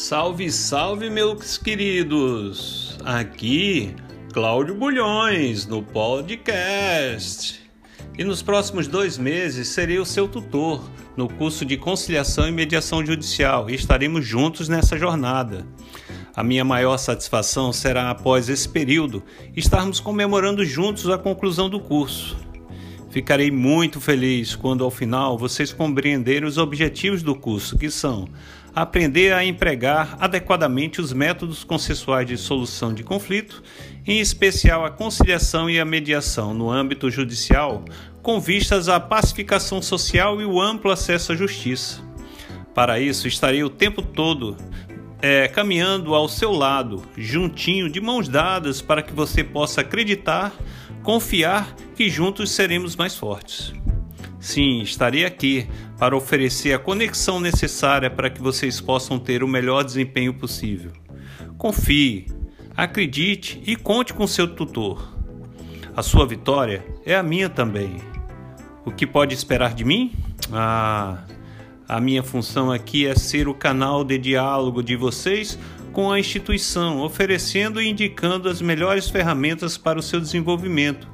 Salve, salve, meus queridos! Aqui, Cláudio Bulhões, no podcast. E nos próximos dois meses serei o seu tutor no curso de conciliação e mediação judicial e estaremos juntos nessa jornada. A minha maior satisfação será, após esse período, estarmos comemorando juntos a conclusão do curso. Ficarei muito feliz quando, ao final, vocês compreenderem os objetivos do curso, que são aprender a empregar adequadamente os métodos consensuais de solução de conflito, em especial a conciliação e a mediação no âmbito judicial, com vistas à pacificação social e o amplo acesso à justiça. Para isso, estarei o tempo todo é, caminhando ao seu lado, juntinho, de mãos dadas, para que você possa acreditar, confiar que juntos seremos mais fortes. Sim, estarei aqui para oferecer a conexão necessária para que vocês possam ter o melhor desempenho possível. Confie, acredite e conte com seu tutor. A sua vitória é a minha também. O que pode esperar de mim? Ah, a minha função aqui é ser o canal de diálogo de vocês com a instituição, oferecendo e indicando as melhores ferramentas para o seu desenvolvimento,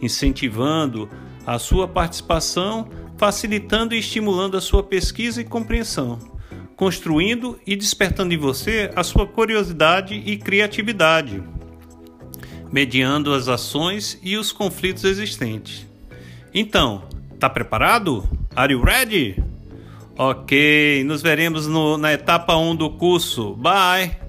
incentivando a sua participação, facilitando e estimulando a sua pesquisa e compreensão, construindo e despertando em você a sua curiosidade e criatividade, mediando as ações e os conflitos existentes. Então, tá preparado? Are you ready? Ok, nos veremos no, na etapa 1 do curso. Bye!